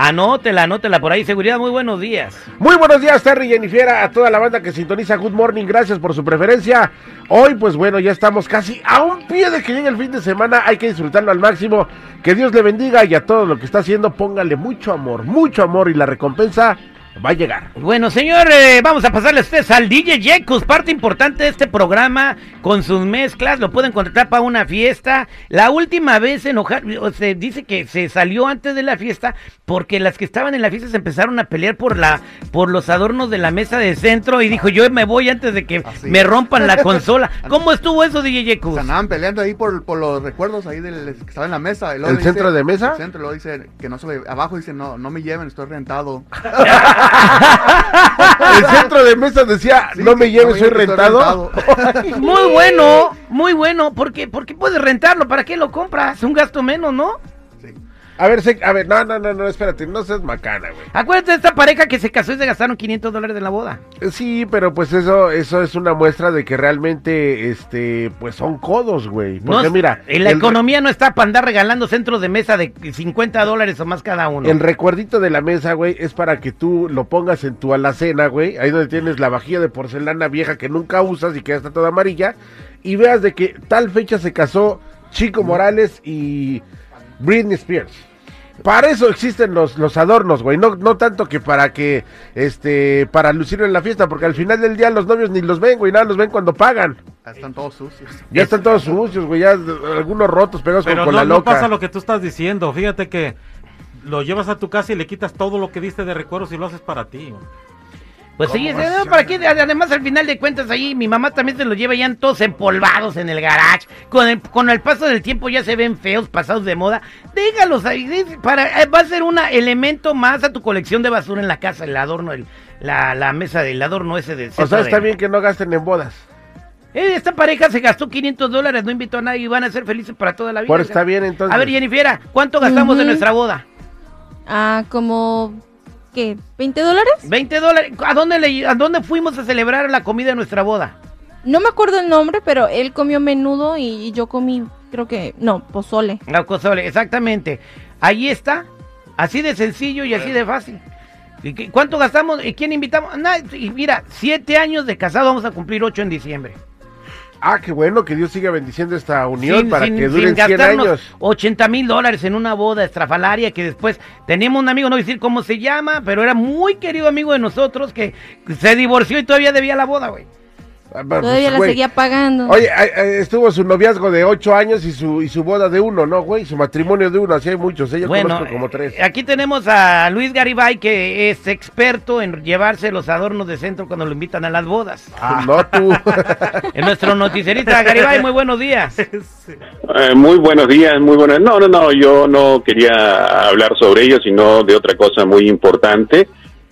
Anótela, anótela por ahí. Seguridad, muy buenos días. Muy buenos días, Terry Jennifer, a toda la banda que sintoniza Good Morning. Gracias por su preferencia. Hoy, pues bueno, ya estamos casi a un pie de que llegue el fin de semana. Hay que disfrutarlo al máximo. Que Dios le bendiga y a todo lo que está haciendo, póngale mucho amor, mucho amor y la recompensa va a llegar. Bueno, señor, eh, vamos a pasarle a ustedes al DJ Jacobs, parte importante de este programa, con sus mezclas, lo pueden contratar para una fiesta. La última vez enojar, se dice que se salió antes de la fiesta porque las que estaban en la fiesta se empezaron a pelear por la por los adornos de la mesa de centro y dijo, yo me voy antes de que me rompan la consola. ¿Cómo estuvo eso, DJ Jacobs? Se andaban peleando ahí por, por los recuerdos ahí del que estaba en la mesa. ¿El centro de mesa? El centro, luego dice que no se le, abajo dice, no, no me lleven, estoy rentado. el centro de mesa decía, no me lleves, soy rentado. muy bueno, muy bueno, porque, porque puedes rentarlo, ¿para qué lo compras? Un gasto menos, ¿no? A ver, a ver, no, no, no, no, espérate, no seas macana, güey. Acuérdate de esta pareja que se casó y se gastaron 500 dólares en la boda. Eh, sí, pero pues eso, eso es una muestra de que realmente, este, pues son codos, güey. Porque mira. La economía no está para andar regalando centros de mesa de 50 dólares o más cada uno. El recuerdito de la mesa, güey, es para que tú lo pongas en tu alacena, güey. Ahí donde tienes la vajilla de porcelana vieja que nunca usas y que ya está toda amarilla. Y veas de que tal fecha se casó Chico Morales y Britney Spears. Para eso existen los, los adornos, güey. No, no tanto que para que, este, para lucir en la fiesta, porque al final del día los novios ni los ven, güey, nada, los ven cuando pagan. Ya están todos sucios. Ya están todos sucios, güey, ya algunos rotos pegados con, no, la loca. no pasa lo que tú estás diciendo, fíjate que lo llevas a tu casa y le quitas todo lo que diste de recuerdos y lo haces para ti. Güey. Pues sí, ¿para qué? Además, al final de cuentas, ahí mi mamá también se los lleva ya todos empolvados en el garage. Con el, con el paso del tiempo ya se ven feos, pasados de moda. Déjalos ahí. Para, eh, va a ser un elemento más a tu colección de basura en la casa, el adorno, el, la, la mesa del adorno ese de... O sea, está bien que no gasten en bodas. Eh, esta pareja se gastó 500 dólares, no invitó a nadie y van a ser felices para toda la vida. Pues está bien, entonces. A ver, Jennifer, ¿cuánto gastamos en nuestra boda? Ah, como ¿qué? ¿20 dólares? 20 dólares. ¿A dónde, le, ¿A dónde fuimos a celebrar la comida de nuestra boda? No me acuerdo el nombre, pero él comió menudo y yo comí, creo que, no, pozole. No, pozole, exactamente. Ahí está. Así de sencillo y así de fácil. ¿Y ¿Cuánto gastamos? ¿Y quién invitamos? y mira, siete años de casado, vamos a cumplir ocho en diciembre. Ah, qué bueno que Dios siga bendiciendo esta unión para que duren 100 años. 80 mil dólares en una boda estrafalaria que después tenemos un amigo, no voy a decir cómo se llama, pero era muy querido amigo de nosotros que se divorció y todavía debía la boda, güey. Ah, Todavía la seguía pagando. Oye, estuvo su noviazgo de ocho años y su y su boda de uno, ¿no, güey? Su matrimonio de uno, así hay muchos. ¿eh? Yo bueno, como tres. Aquí tenemos a Luis Garibay, que es experto en llevarse los adornos de centro cuando lo invitan a las bodas. Ah. No tú. en nuestro noticierista, Garibay, muy buenos días. Eh, muy buenos días, muy buenos. No, no, no, yo no quería hablar sobre ello, sino de otra cosa muy importante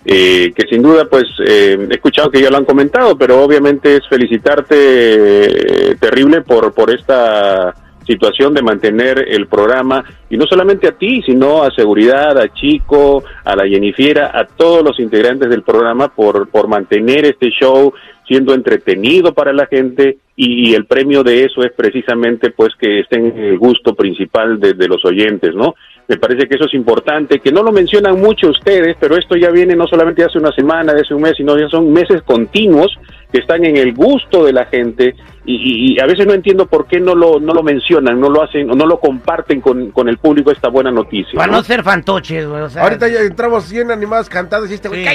eh, que sin duda pues eh, he escuchado que ya lo han comentado, pero obviamente es felicitarte eh, terrible por, por esta situación de mantener el programa y no solamente a ti, sino a seguridad, a Chico, a la Jennifiera, a todos los integrantes del programa por, por mantener este show siendo entretenido para la gente y, el premio de eso es precisamente pues que estén en el gusto principal de, de los oyentes, ¿no? Me parece que eso es importante, que no lo mencionan mucho ustedes, pero esto ya viene no solamente hace una semana, de hace un mes, sino ya son meses continuos que están en el gusto de la gente y, a veces no entiendo por qué no lo, no lo mencionan, no lo hacen, no lo comparten con, con el público esta buena noticia. Para no, ser fantoches, güey. O sea, Ahorita ya entramos 100 animados cantados y este güey,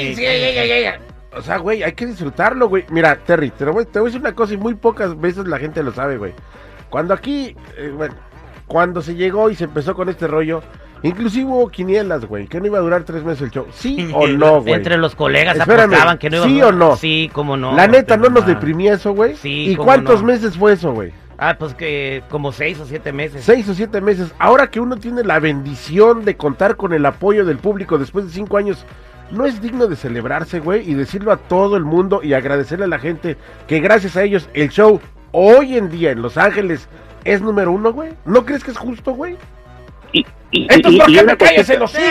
O sea, güey, hay que disfrutarlo, güey. Mira, Terry, te, voy, te voy a decir una cosa y muy pocas veces la gente lo sabe, güey. Cuando aquí, eh, bueno, cuando se llegó y se empezó con este rollo, inclusive hubo quinielas, güey, que no iba a durar tres meses el show. ¿Sí o no, güey? Entre los colegas apostaban que no iba a ¿Sí o no? Sí, cómo no. La neta, ¿no nos deprimía eso, güey? Sí, ¿Y cuántos meses fue eso, güey? Ah, pues que como seis o siete meses. Seis o siete meses. Ahora que uno tiene la bendición de contar con el apoyo del público después de cinco años, ¿no es digno de celebrarse, güey? Y decirlo a todo el mundo y agradecerle a la gente que gracias a ellos el show hoy en día en Los Ángeles es número uno, güey. ¿No crees que es justo, güey? Y, y- Esto es porque me el hocico.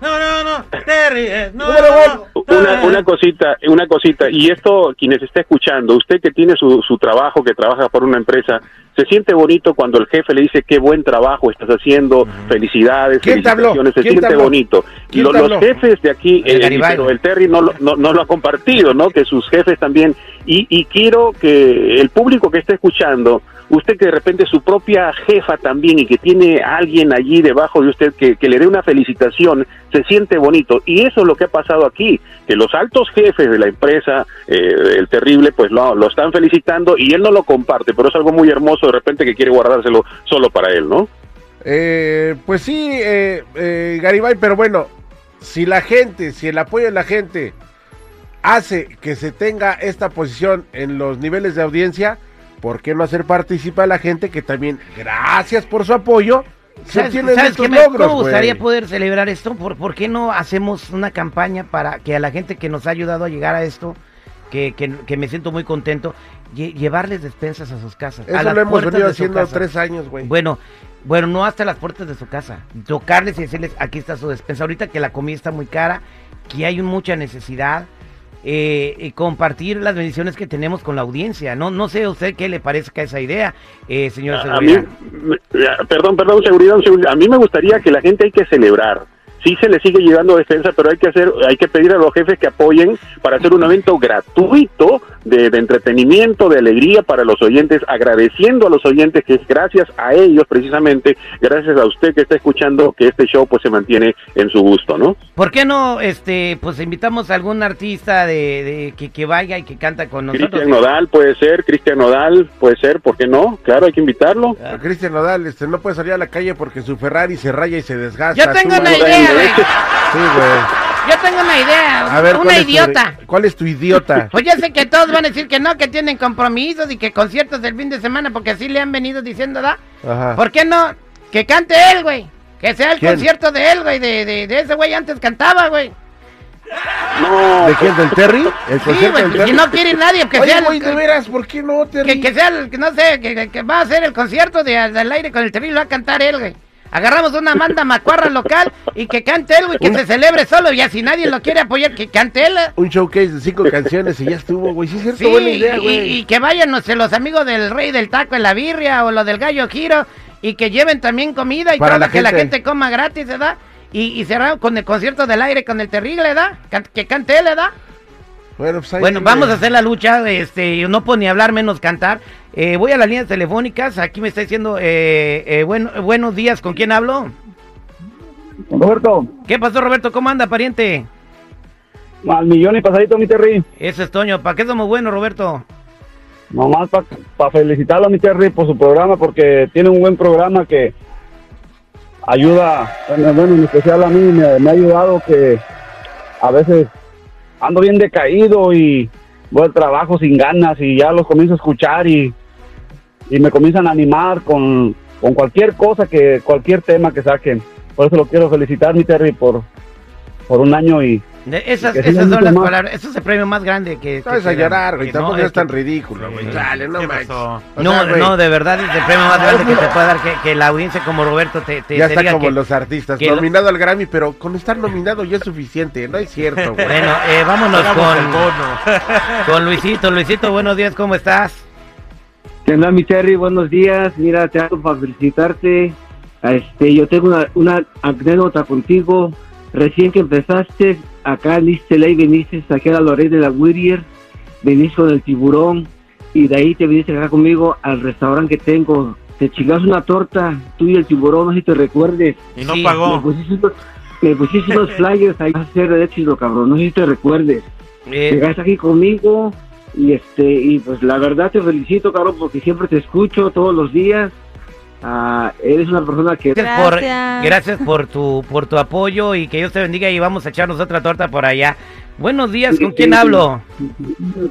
No, no, no, te ríes, no, Número no, no, Una, una cosita, una cosita, y esto quienes está escuchando, usted que tiene su, su trabajo, que trabaja por una empresa, se siente bonito cuando el jefe le dice qué buen trabajo estás haciendo, felicidades, ¿Quién felicitaciones, se ¿Quién te siente habló? bonito. ¿Quién los jefes de aquí, El eh, pero el Terry no, lo- no, no lo ha compartido, ¿no? Que sus jefes también, y, y quiero que el público que esté escuchando, usted que de repente su propia jefa también y que tiene alguien allí debajo de usted que, que le dé una felicitación, se siente bonito. Y eso es lo que ha pasado aquí, que los altos jefes de la empresa, eh, el terrible, pues lo, lo están felicitando y él no lo comparte, pero es algo muy hermoso de repente que quiere guardárselo solo para él, ¿no? Eh, pues sí, eh, eh, Garibay, pero bueno, si la gente, si el apoyo de la gente hace que se tenga esta posición en los niveles de audiencia, ¿por qué no hacer participar a la gente que también, gracias por su apoyo, se ¿Sabes, obtienen sabes estos qué me, logros, me gustaría poder celebrar esto? ¿Por, por qué no hacemos una campaña para que a la gente que nos ha ayudado a llegar a esto, que, que, que me siento muy contento, lle- llevarles despensas a sus casas? a Eso las lo hemos venido haciendo tres años, güey. Bueno, bueno, no hasta las puertas de su casa. Tocarles y decirles, aquí está su despensa. Ahorita que la comida está muy cara, que hay mucha necesidad, eh, y compartir las bendiciones que tenemos con la audiencia. No, no sé a usted qué le parezca esa idea, eh, señor A, a mí, Seguridad. perdón, perdón, seguridad, seguridad. A mí me gustaría que la gente hay que celebrar. Sí se le sigue llegando defensa, pero hay que hacer, hay que pedir a los jefes que apoyen para hacer un evento gratuito de, de entretenimiento, de alegría para los oyentes, agradeciendo a los oyentes que es gracias a ellos precisamente, gracias a usted que está escuchando, que este show pues se mantiene en su gusto, ¿no? ¿Por qué no, este, pues invitamos a algún artista de, de- que, que vaya y que canta con nosotros? Cristian Nodal puede ser, Cristian Nodal puede ser, ¿por qué no? Claro, hay que invitarlo. Pero Cristian Nodal, este, no puede salir a la calle porque su Ferrari se raya y se desgasta. Yo tengo una idea. Sí, güey. Yo tengo una idea. A ver, una ¿cuál es tu- idiota. ¿Cuál es tu idiota? Pues ya sé que todos van a decir que no, que tienen compromisos y que conciertos del fin de semana, porque así le han venido diciendo, ¿da? Ajá. ¿Por qué no? Que cante él, güey. Que sea el ¿Quién? concierto de él, güey. De, de, de ese güey antes cantaba, güey. No, ¿De quién? ¿Del Terry? ¿El Sí, concierto güey. del Si Terry? no quiere nadie, que Oye, sea güey, el, de veras, ¿por qué no, Terry? que, que sea el, que no sé, que, va a hacer el concierto de, del aire con el terrible, va a cantar él, güey. Agarramos una banda macuarra local y que cante él, güey, que se celebre solo. Y así nadie lo quiere apoyar, que cante él. Un showcase de cinco canciones y ya estuvo, güey. Sí, es cierto, Sí, buena idea, güey. y que vayan no sé, los amigos del Rey del Taco en la birria o lo del Gallo Giro y que lleven también comida y Para todo la que la gente. coma gratis, ¿verdad? Y, y cerrado con el concierto del aire con el terrible, ¿verdad? Que cante él, ¿verdad? Bueno, pues ahí, Bueno, vamos a hacer la lucha, este, yo no puedo ni hablar menos cantar. Eh, voy a las líneas telefónicas, aquí me está diciendo, eh, eh, bueno, buenos días, ¿con quién hablo? Roberto, ¿Qué pasó, Roberto? ¿Cómo anda, pariente? al millón y pasadito, mi Terry. Eso es Toño, ¿para qué somos buenos, Roberto? Nomás para felicitarlo, mi Terry, por su programa, porque tiene un buen programa que ayuda, bueno, bueno, en especial a mí me, me ha ayudado que a veces ando bien decaído y voy al trabajo sin ganas y ya los comienzo a escuchar y, y me comienzan a animar con, con cualquier cosa, que cualquier tema que saquen. Por eso lo quiero felicitar, mi Terry, por, por un año y De- esas esas son las más. palabras, eso es el premio más grande que... que No es a llorar, güey. Tampoco no, es tan que- ridículo, güey. Chale, no ¿Qué manches. No, sea, no, de verdad es el premio más grande que te puede dar que, que la audiencia como Roberto te, te, Ya te está diga como que- los artistas. que lo- Nominado al Grammy, pero con estar nominado ya es suficiente. No es cierto, güey. Bueno, eh, vámonos Hagamos con, bono. con Luisito. Luisito, buenos días, ¿cómo estás? ¿Qué onda, mi Terry? Buenos días. Mira, te hago para felicitarte. Este, yo tengo una, una anécdota contigo. Recién que empezaste, acá en LA viniste aquí a la Lorena de la Whittier, viniste con el tiburón y de ahí te viniste acá conmigo al restaurante que tengo. Te chingas una torta, tú y el tiburón, no sé si te recuerdes. Y no Sí, Me pagó. pusiste, unos, me pusiste unos flyers ahí a hacer de éxito, cabrón. No sé si te recuerdes. Eh, Llegaste aquí conmigo y este y pues la verdad te felicito, cabrón, porque siempre te escucho todos los días. Ah, eres una persona que gracias por, Gracias. gracias por tu por tu apoyo y que Dios te bendiga y vamos a echarnos otra torta por allá. Buenos días, ¿con quién hablo?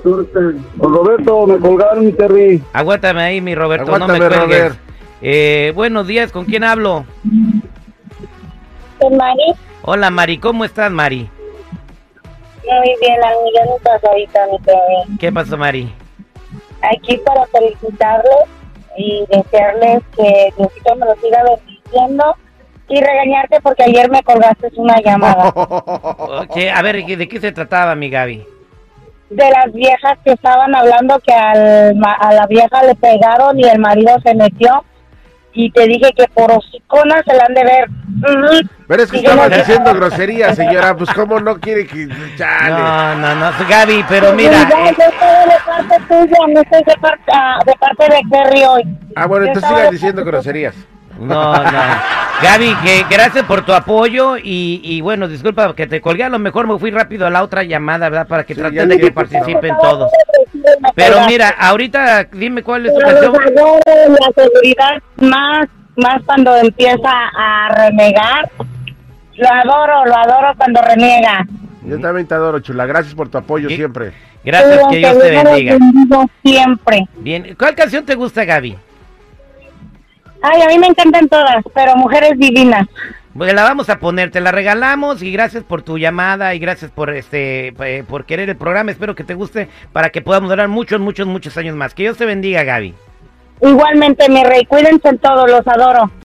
con Roberto me colgaron, mi Terry. Aguántame ahí, mi Roberto, no Aguántame, me cuelgues. Robert. Eh, buenos días, ¿con quién hablo? Con Mari, Hola, Mari, ¿cómo estás, Mari? muy bien, millón y pasadita, mi. ¿Qué pasó, Mari? Aquí para felicitarles y desearles que Diosito me lo siga bendiciendo y regañarte porque ayer me colgaste una llamada. Ok, a ver, ¿de qué se trataba, mi Gaby? De las viejas que estaban hablando que al, a la vieja le pegaron y el marido se metió. Y te dije que por hocicona se la han de ver. Pero es que estaba no- diciendo grosería, señora. Pues, ¿cómo no quiere que.? Chale. No, no, no, Gaby, pero Pues, mira, ya, eh, yo estoy de parte tuya, no estoy de parte, ah, de parte de Kerry hoy. Ah, bueno, Yo entonces de diciendo groserías. No, no. Gaby, que gracias por tu apoyo y, y bueno, disculpa que te colgué, a lo mejor me fui rápido a la otra llamada, ¿verdad? Para que Sí, traten de que participen Estaba todos. Pero mira, ahorita dime cuál es tu canción. adoro, la seguridad más, más cuando empieza a renegar. Lo adoro, lo adoro cuando reniega. Yo también te adoro, chula. Gracias por tu apoyo ¿Qué? siempre. Gracias, que Dios te bendiga siempre. Bien, ¿cuál canción te gusta, Gaby? Ay, a mí me encantan todas, pero mujeres divinas. Pues la vamos a poner, te la regalamos y gracias por tu llamada y gracias por este eh, por querer el programa. Espero que te guste para que podamos durar muchos, muchos, muchos años más. Que Dios te bendiga, Gaby. Igualmente, mi rey, cuídense en todo, los adoro.